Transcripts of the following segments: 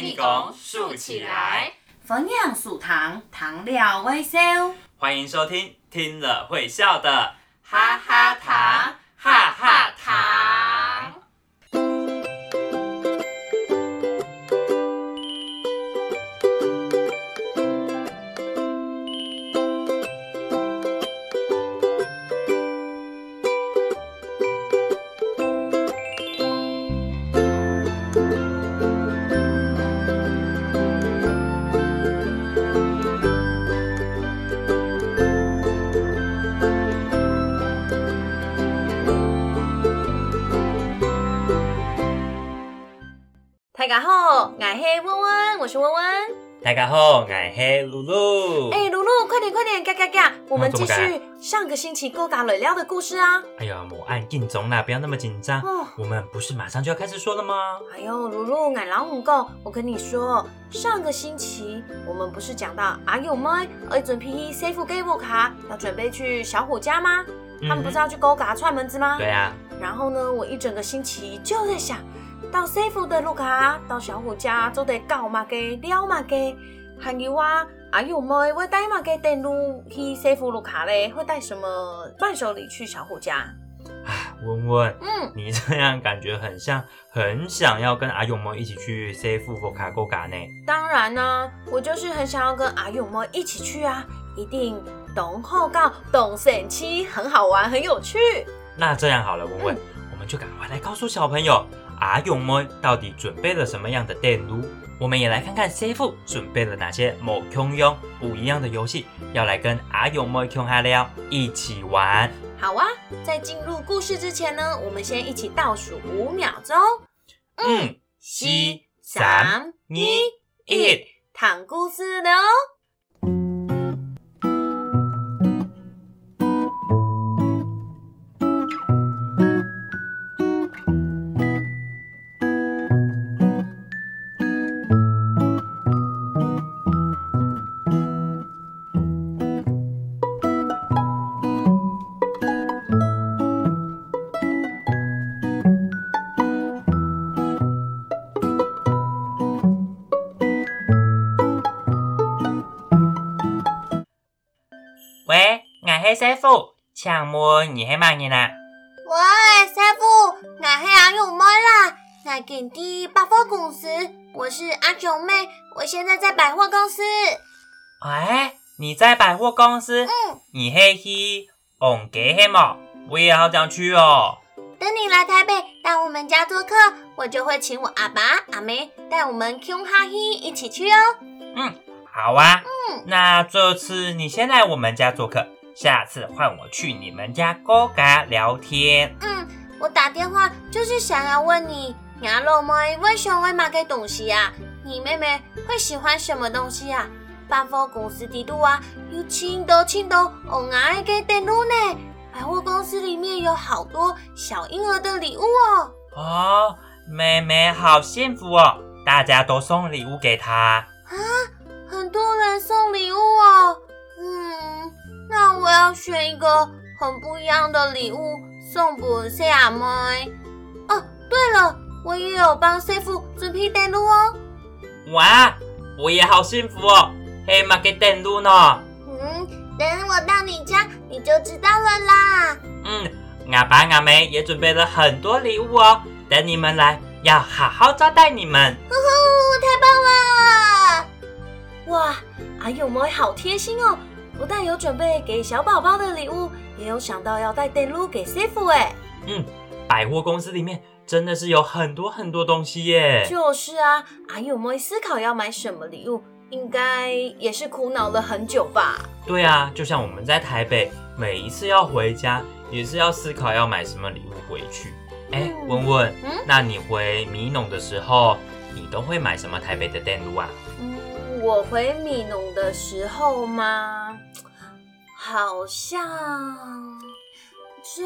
陪你拱竖起来，分享数糖，糖料微笑。欢迎收听听了会笑的大家好，我是温温，我是温温。大家好，我是露露。哎、露露，快点快点，嘎嘎嘎！我们继续上个星期勾嘎磊料的故事啊。哎呀，我按定中啦，不要那么紧张。哦，我们不是马上就要开始说了吗？哎呦，露露，俺老母够，我跟你说，上个星期我们不是讲到阿友妹儿准批 safe 给我卡，要准备去小虎家吗？他们不是要去勾嘎串门子吗？对啊，然后呢，我一整个星期就在想，到 safe 的路卡，到小虎家就得搞嘛给撩嘛给，还有啊，阿勇妹会带嘛给登录去 safe 路卡嘞，会带什么伴手礼去小虎家？啊，温温，嗯，你这样感觉很像，很想要跟阿勇们一起去 C 富佛卡勾嘎呢。当然呢、我就是很想要跟阿勇妹一起去啊，一定懂后告懂神七，很好玩，很有趣。那这样好了，文文，我们就赶快来告诉小朋友，阿勇们到底准备了什么样的电路？我们也来看看 C 富准备了哪些某空用不一样的游戏，要来跟阿勇们空哈聊一起玩。好啊，在进入故事之前呢，我们先一起倒数五秒钟。嗯，四、三、二、一。谈故事了喂，我是 C 富，请问你是乜人啊？喂，师傅，我是阿勇妹啦，我给第百货公司，我是阿九妹，我现在在百货公司。哎，你在百货公司？嗯，你是去红街黑吗？我也好想去哦。等你来台北到我们家做客，我就会请我阿爸阿妹带我们 Q 哈嘿一起去哦。嗯，好啊。嗯，那这次你先来我们家做客，下次换我去你们家勾嘎聊天。嗯，我打电话就是想要问你，牙肉妹为什么会买给东西啊？你妹妹会喜欢什么东西啊？百货公司地图啊，有青豆青豆，我爱给电路呢。百货公司里面有好多小婴儿的礼物哦。哦，妹妹好幸福哦，大家都送礼物给她啊。很多人送礼物哦。嗯，那我要选一个很不一样的礼物送给 C 阿妹。哦，对了，我也有帮 C 夫准备电路哦。哇，我也好幸福哦，黑马给登录呢。嗯，等我到你家你就知道了啦。嗯，阿爸阿妹也准备了很多礼物哦，等你们来，要好好招待你们。呼呼，太棒了！哇，阿勇妹好贴心哦，不但有准备给小宝宝的礼物，也有想到要带电路给 C 夫哎。嗯，百货公司里面真的是有很多很多东西耶。就是啊，阿勇妹思考要买什么礼物，应该也是苦恼了很久吧。对啊，就像我们在台北，每一次要回家，也是要思考要买什么礼物回去。哎，嗯文文，嗯那你回米农的时候，你都会买什么台北的电路啊？嗯，我回米农的时候吗？好像这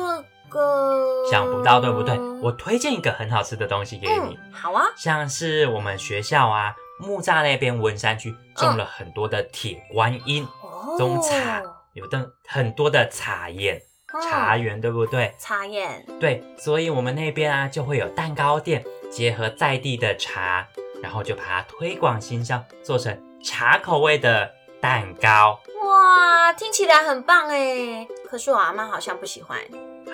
个想不到对不对？我推荐一个很好吃的东西给你，嗯，好啊，像是我们学校啊木栅那边文山区种了很多的铁观音，哦，种茶有的很多的茶园，茶园对不对？茶叶，对，所以我们那边啊就会有蛋糕店，结合在地的茶，然后就把它推广行销，做成茶口味的蛋糕。哇，听起来很棒哎！可是我阿妈好像不喜欢。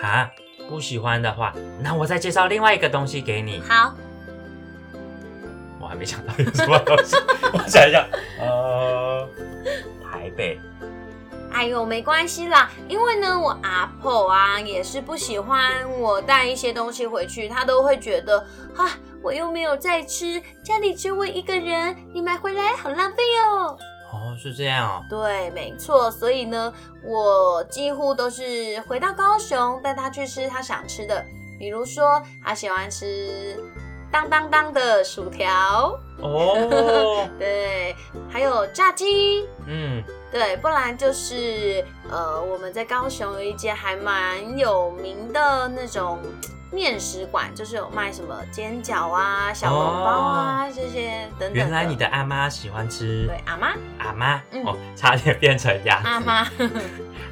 啊，不喜欢的话，那我再介绍另外一个东西给你。好，我还没想到有什么东西，我想一下，呃，台北。哎呦，没关系啦，因为呢，我阿婆啊也是不喜欢我带一些东西回去，她都会觉得啊，我又没有在吃，家里只有我一个人，你买回来好浪费哦。哦，是这样哦。对，没错，所以呢，我几乎都是回到高雄带他去吃他想吃的，比如说他喜欢吃当当当的薯条，哦，对，还有炸鸡。嗯，对，不然就是呃，我们在高雄有一间还蛮有名的那种面食馆，就是有卖什么煎饺啊、小笼包啊、这些等等。原来你的阿妈喜欢吃对阿妈阿妈、嗯哦，差点变成鸭子。阿妈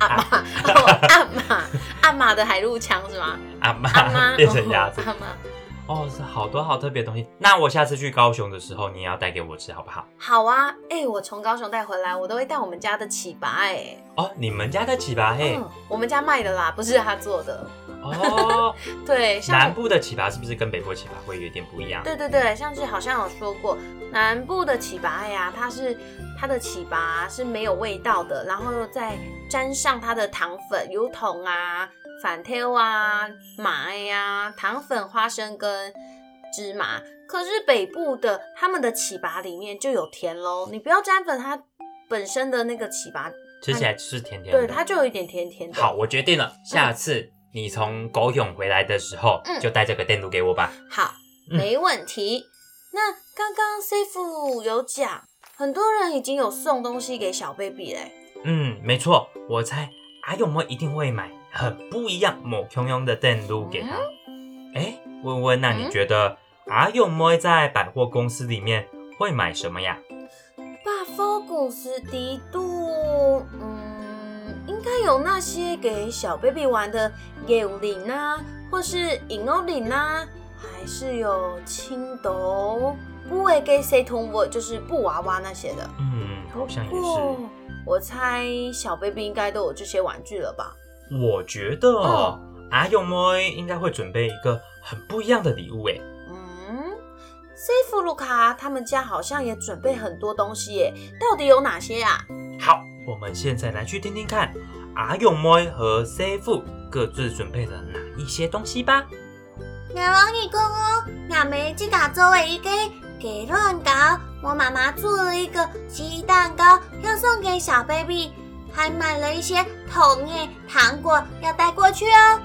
阿妈哦阿妈阿妈的海陆腔是吗？阿妈阿妈变成鸭子哦。阿妈哦，是好多好特别的东西。那我下次去高雄的时候，你也要带给我吃，好不好？好啊，哎、我从高雄带回来，我都会带我们家的糍粑哎。哦，你们家的糍粑嘿，嗯，我们家卖的啦，不是他做的。哦，对，像南部的糍粑是不是跟北部的糍粑会有点不一样？对对对，上次好像有说过，南部的糍粑呀，它是它的糍粑是没有味道的，然后再沾上它的糖粉、油桶啊、反挑啊、麻呀、糖粉、花生跟芝麻。可是北部的他们的糍粑里面就有甜喽，你不要沾粉，它本身的那个糍粑，吃起来就是甜甜的。对，它就有一点甜甜的。好，我决定了，下次你从狗勇回来的时候，嗯就带这个电炉给我吧。好，嗯没问题。那刚刚 C 傅有讲，很多人已经有送东西给小 baby 嘞。嗯，没错，我猜阿勇们一定会买很不一样、某空用的电炉给他。哎、温温，那你嗯觉得阿勇们在百货公司里面会买什么呀？百货公司底度，嗯，应该有那些给小 baby 玩的幽灵啊，或是银欧铃啊，还是有青豆，不会给谁同我就是布娃娃那些的。嗯，好像也是。我猜小 baby 应该都有这些玩具了吧？我觉得阿勇妹应该会准备一个很不一样的礼物诶。嗯，C 弗卢卡他们家好像也准备很多东西耶，到底有哪些啊？好，我们现在来去听听看阿勇妹和 C 父各自准备了哪一些东西吧。那王你讲哦，那梅这家做的一个给乱搞，我妈妈做了一个鸡蛋糕，要送给小 baby，还买了一些桶耶糖果要带过去哦。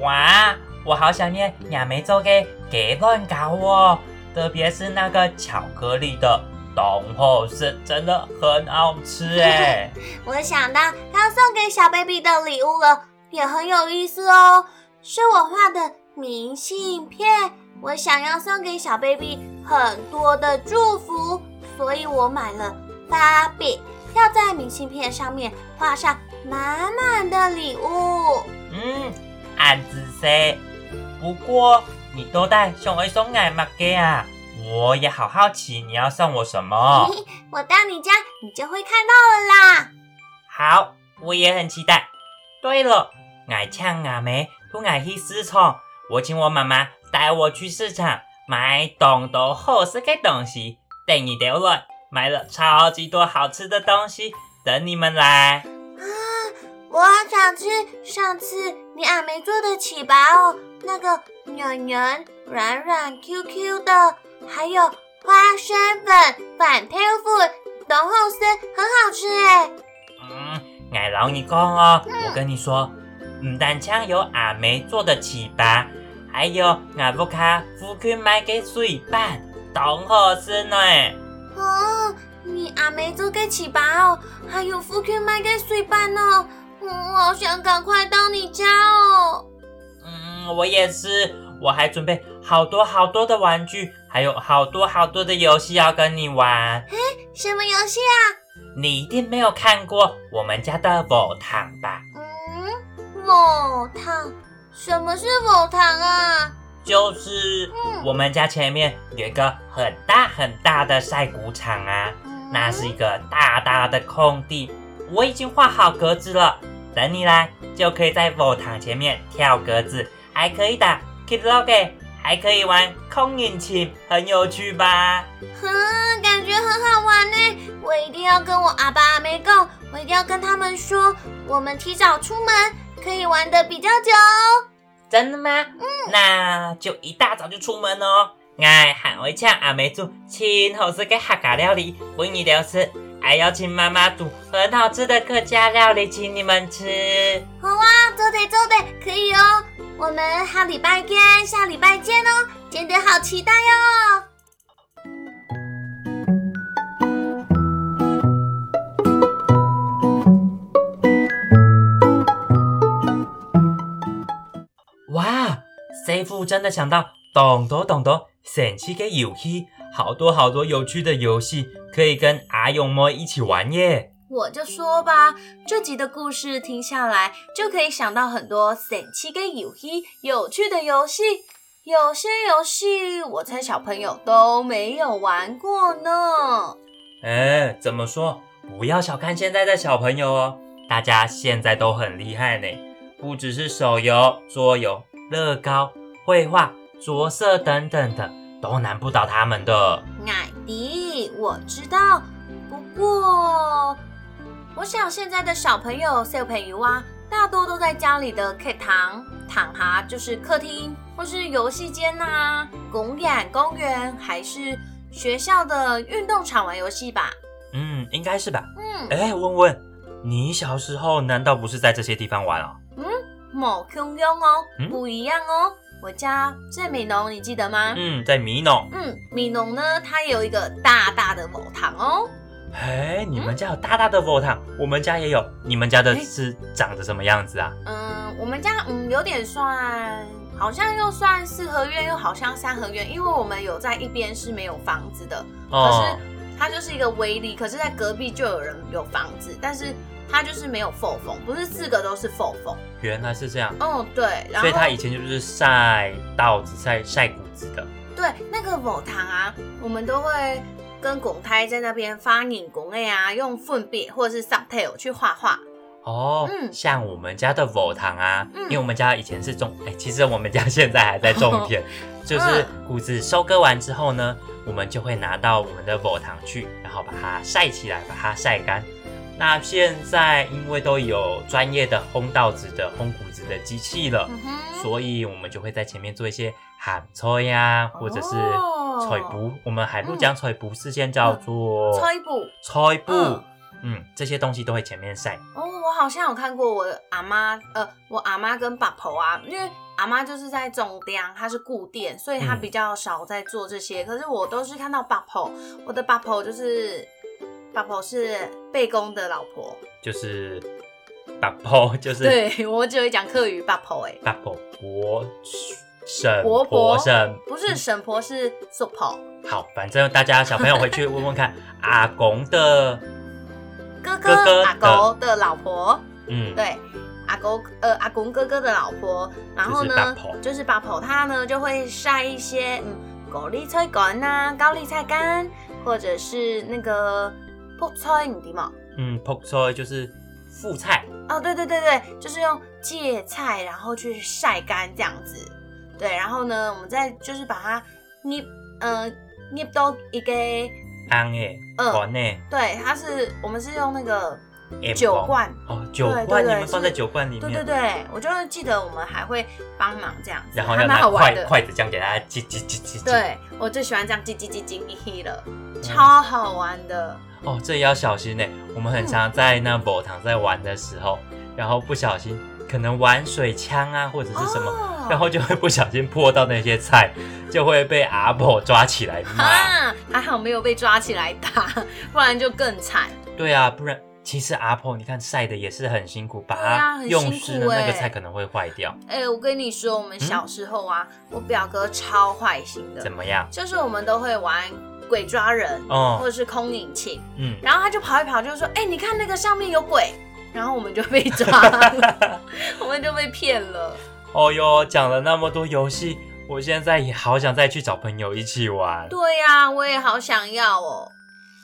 哇，我好想念亚梅做的给乱糕哦，特别是那个巧克力的东后是真的很好吃哎。我想到要送给小 baby 的礼物了，也很有意思哦，是我画的明信片。我想要送给小 baby 很多的祝福，所以我买了芭比，要在明信片上面画上满满的礼物。嗯，暗自说。不过你都带送一送爱嘛给啊，我也好好奇你要送我什么。我到你家，你就会看到了啦。好，我也很期待。对了，爱抢阿梅不爱去市场，我请我妈妈带我去市场买东多好吃的东西。等你丢了，买了超级多好吃的东西，等你们来。啊，我好想吃上次你阿梅做的糍粑哦，那个软软、软软、Q Q 的，还有花生粉、反跳粉、东后丝，很好吃哎。嗯，俺老你讲哦，我跟你说，唔但枪有阿梅做的糍粑，还有阿布卡夫君买给水板，东好吃呢。哦，你阿梅做的糍粑哦，还有福 Q 买给水板哦，嗯我好想赶快到你家哦。嗯，我也是，我还准备好多好多的玩具，还有好多好多的游戏要跟你玩。什么游戏啊？你一定没有看过我们家的某糖吧？嗯，某糖？什么是某糖啊？就是我们家前面有一个很大很大的晒谷场啊，那是一个大大的空地，我已经画好格子了，等你来就可以在佛堂前面跳格子，还可以打 Kid Log，还可以玩空引擎，很有趣吧？哼，感觉很好玩呢，我一定要跟我阿爸阿妹讲，我一定要跟他们说，我们提早出门可以玩的比较久。真的吗？嗯，那就一大早就出门哦。哎，喊我抢阿妹煮清好吃的客家料理，欢迎留吃。还要请妈妈煮很好吃的客家料理，请你们吃。好啊。我们下礼拜见，下礼拜见哦，真的好期待哟。师傅真的想到懂多懂多神奇的游戏，好多好多有趣的游戏可以跟阿勇妹一起玩耶！我就说吧，这集的故事听下来，就可以想到很多神奇跟有趣、有趣的游戏。有些游戏，我猜小朋友都没有玩过呢。哎，怎么说？不要小看现在的小朋友哦，大家现在都很厉害呢，不只是手游、桌游。乐高、绘画、着色等等的，都难不倒他们的。奶迪，我知道。不过，我想现在的小朋友小朋友啊，大多都在家里的课堂、躺下就是客厅，或是游戏间呐、公园、公园，还是学校的运动场玩游戏吧？嗯，应该是吧。嗯，哎，问问，你小时候难道不是在这些地方玩啊？嗯。某空用哦，不一样哦。我家在米农，你记得吗？嗯，在米农。嗯，米农呢，它有一个大大的某堂哦。哎，你们家有大大的佛堂，我们家也有。你们家的是长得什么样子啊？嗯，我们家嗯有点算，好像又算四合院，又好像三合院，因为我们有在一边是没有房子的，可是它就是一个威力，可是在隔壁就有人有房子，但是。它就是没有缝缝，不是四个都是缝缝。原来是这样。嗯，对。所以它以前就是晒稻子、晒晒谷子的。对，那个佛堂啊，我们都会跟公胎在那边发引公类啊，用粪便或者是 subtail 去画画。哦，嗯，像我们家的佛堂啊，因为我们家以前是种，哎，其实我们家现在还在种田，就是谷子收割完之后呢，我们就会拿到我们的佛堂去，然后把它晒起来，把它晒干。那现在因为都有专业的烘稻子的烘谷子的机器了，所以我们就会在前面做一些喊吹呀，或者是吹布。我们海陆讲吹布，是先叫做吹布，吹布。嗯，这些东西都会前面晒。哦，我好像有看过我的阿妈，呃，我阿妈跟爸婆啊，因为阿妈就是在种电，她是固电，所以她比较少在做这些。可是我都是看到爸婆，我的爸婆就是。八婆是贝公的老婆，就是八婆，就是对我只会讲客语八婆哎，八婆婆婶婆婆婶不是婶婆是叔婆。好，反正大家小朋友回去问问看，阿公的哥哥阿公的老婆，嗯，对，阿公呃阿公哥哥的老婆，然后呢就是八婆，他呢就会晒一些嗯高丽菜干呐，高丽菜干，或者是那个。泡菜你知吗？嗯，泡菜就是副菜哦，对对对对，就是用芥菜然后去晒干这样子，对，然后呢，我们再就是把它捏，嗯，捏到一个安诶，罐诶，对，它是我们是用那个酒罐哦，酒罐，你们放在酒罐里面，对对对，我就是记得我们还会帮忙这样子，然后要拿筷筷子这样给它挤挤挤挤，对我最喜欢这样挤挤挤挤嘿了，超好玩的。哦，这也要小心呢。我们很常在那宝堂在玩的时候，然后不小心可能玩水枪啊，或者是什么，然后就会不小心泼到那些菜，就会被阿婆抓起来骂。还好没有被抓起来打，不然就更惨。对啊，不然其实阿婆你看晒的也是很辛苦，把它用湿的那个菜可能会坏掉。哎，我跟你说，我们小时候啊，我表哥超坏心的。怎么样？就是我们都会玩。鬼抓人，哦，或者是空引擎，嗯，然后他就跑一跑，就说：“哎，你看那个上面有鬼。”然后我们就被抓了，我们就被骗了。哦哟，讲了那么多游戏，我现在也好想再去找朋友一起玩。对呀、我也好想要哦。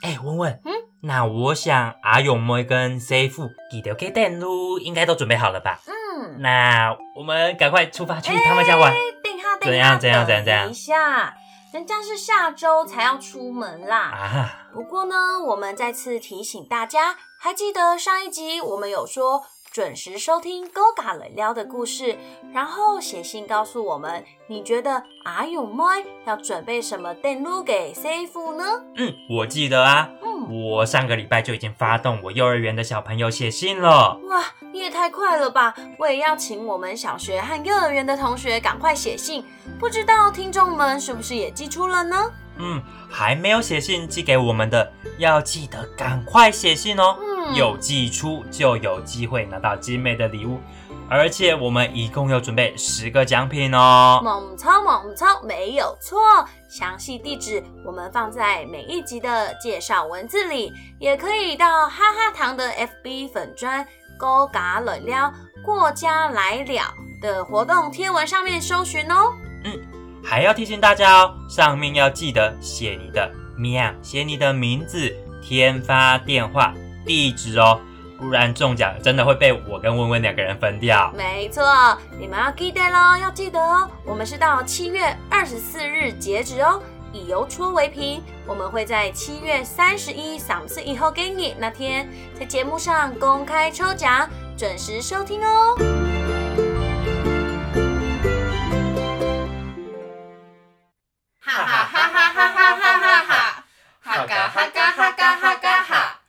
哎，文文，嗯，那我想阿勇妹跟 C 夫记得给电路应该都准备好了吧？嗯，那我们赶快出发去他们家玩。哎等一下，等一下，怎样怎样怎样怎样等一下，人家是下周才要出门啦。啊，不过呢，我们再次提醒大家，还记得上一集我们有说准时收听《勾嘎了撩》的故事，然后写信告诉我们，你觉得阿勇妹要准备什么电路给 C 夫呢？嗯，我记得啊，嗯，我上个礼拜就已经发动我幼儿园的小朋友写信了。哇，你也太快了吧！我也要请我们小学和幼儿园的同学赶快写信，不知道听众们是不是也寄出了呢？嗯，还没有写信寄给我们的，要记得赶快写信哦。嗯有寄出就有机会拿到精美的礼物，而且我们一共有准备十个奖品哦。猛超猛超没有错，详细地址我们放在每一集的介绍文字里，也可以到哈哈糖的 FB 粉砖勾嘎冷撩过家来了的活动贴文上面搜寻哦。还要提醒大家哦，上面要记得写你的名，写你的名字、天发电话、地址哦，不然中奖真的会被我跟温温两个人分掉。没错，你们要记得喽，要记得哦。我们是到七月二十四日截止哦，以邮戳为凭。我们会在七月三十一赏赐以后给你那天，在节目上公开抽奖，准时收听哦。嘎哈嘎哈嘎哈嘎哈，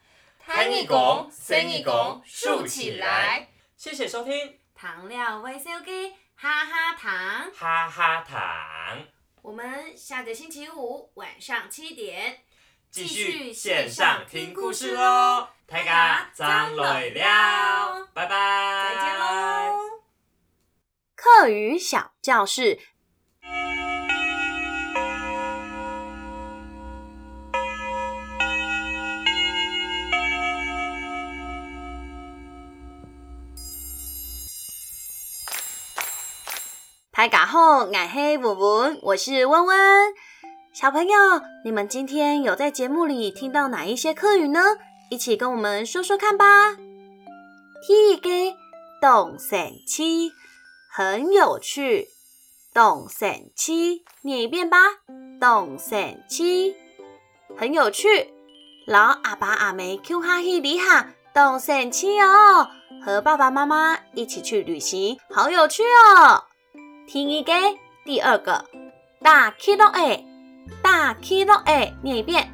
弹一拱，伸一拱，竖起来。谢谢收听，糖料微笑给哈哈糖，哈哈糖，我们下个星期五晚上七点继续线上听故事喽。大家张来了，拜拜，再见喽。课余小教室。大家好，我是文文，我是温温。小朋友，你们今天有在节目里听到哪一些课语呢？一起跟我们说说看吧。第一个动神气。很有趣，动神气，念一遍吧。动神气，很有趣。老阿爸阿妹 Q 哈希里哈，动神气哦，和爸爸妈妈一起去旅行，好有趣哦。听一个，第二个，大 kilo a，大 kilo a，念一遍，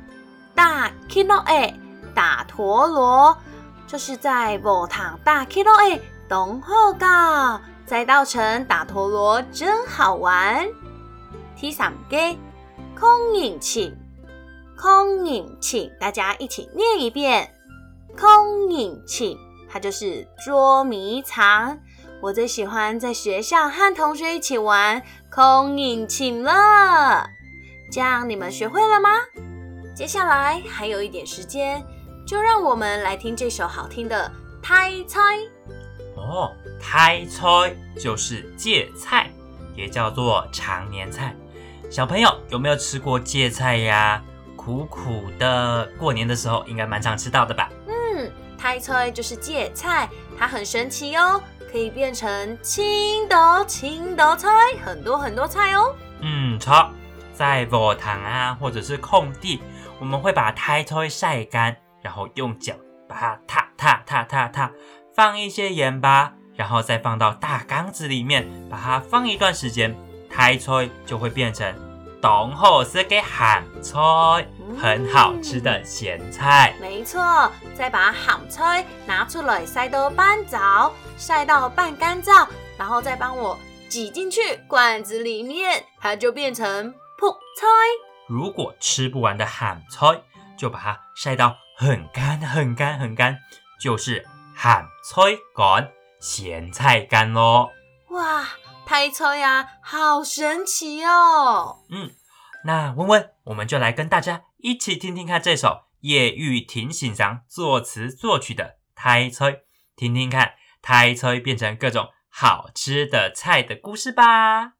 大 kilo a，打陀螺，这是在某堂大 kilo a 东后告。在稻城打陀螺真好玩。第三个，空引擎，空引擎，大家一起念一遍。空引擎，它就是捉迷藏。我最喜欢在学校和同学一起玩空引擎了。这样你们学会了吗？接下来还有一点时间，就让我们来听这首好听的《猜猜》。哦，胎猜就是芥菜，也叫做常年菜。小朋友有没有吃过芥菜呀？苦苦的，过年的时候应该蛮常吃到的吧？嗯，胎菜就是芥菜，它很神奇哦，可以变成青豆、青豆菜，很多很多菜哦。嗯，错，在佛堂啊，或者是空地，我们会把苔菜晒干，然后用脚把它踏踏踏踏踏。放一些盐巴，然后再放到大缸子里面，把它放一段时间，苔菜就会变成东后是给咸菜，很好吃的咸菜。没错，再把咸菜拿出来晒到半早，晒到半干燥，然后再帮我挤进去罐子里面，它就变成泡菜。如果吃不完的咸菜，就把它晒到很干很干很干，就是。咸菜干、咸菜干喽！哇，胎菜呀，好神奇哦！嗯，那温温，我们就来跟大家一起听听看这首叶玉婷欣赏作词作曲的《胎菜》，听听看胎菜变成各种好吃的菜的故事吧。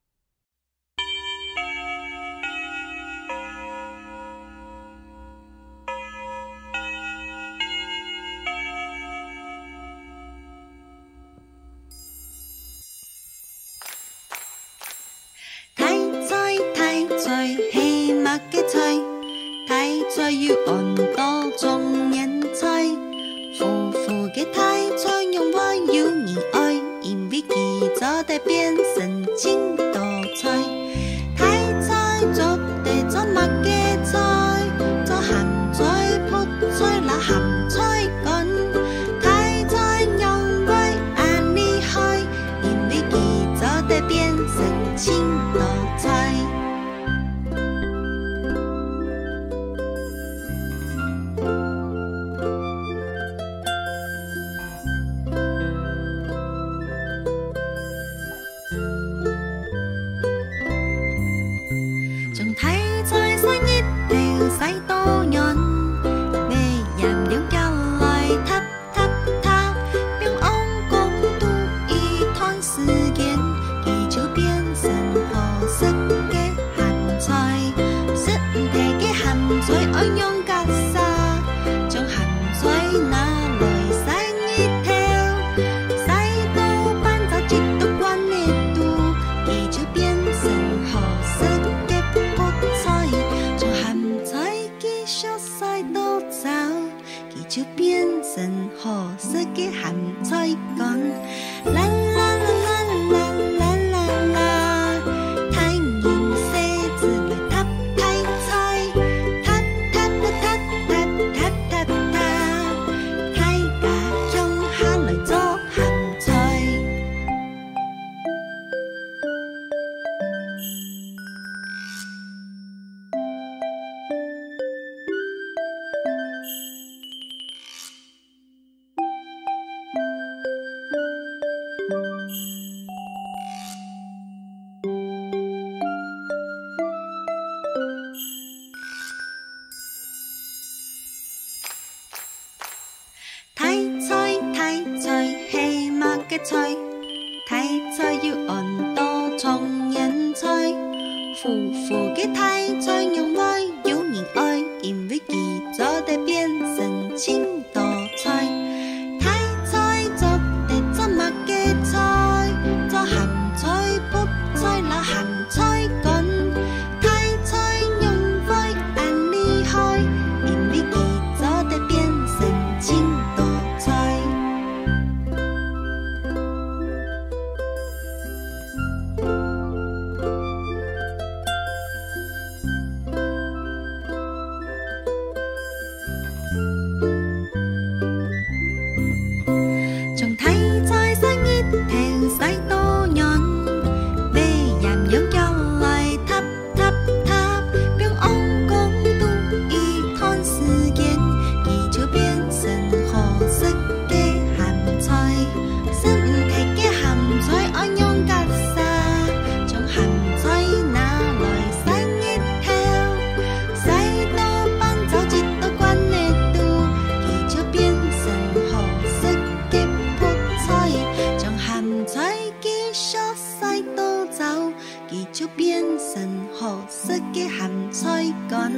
早己就变成黑色的咸菜干。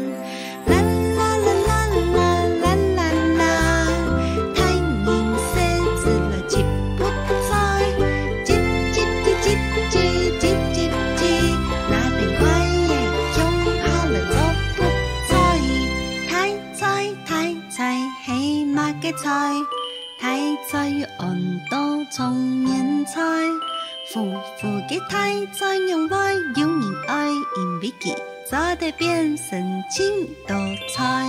啦啦啦啦啦啦啦啦太阳晒着了吉卜赛叽叽叽叽叽叽叽叽那顶怪眼睛跑来做钵菜太菜太菜黑嘛个菜。太菜黄豆炒咸菜扶扶个态做人外有人爱因为计做的变神经都在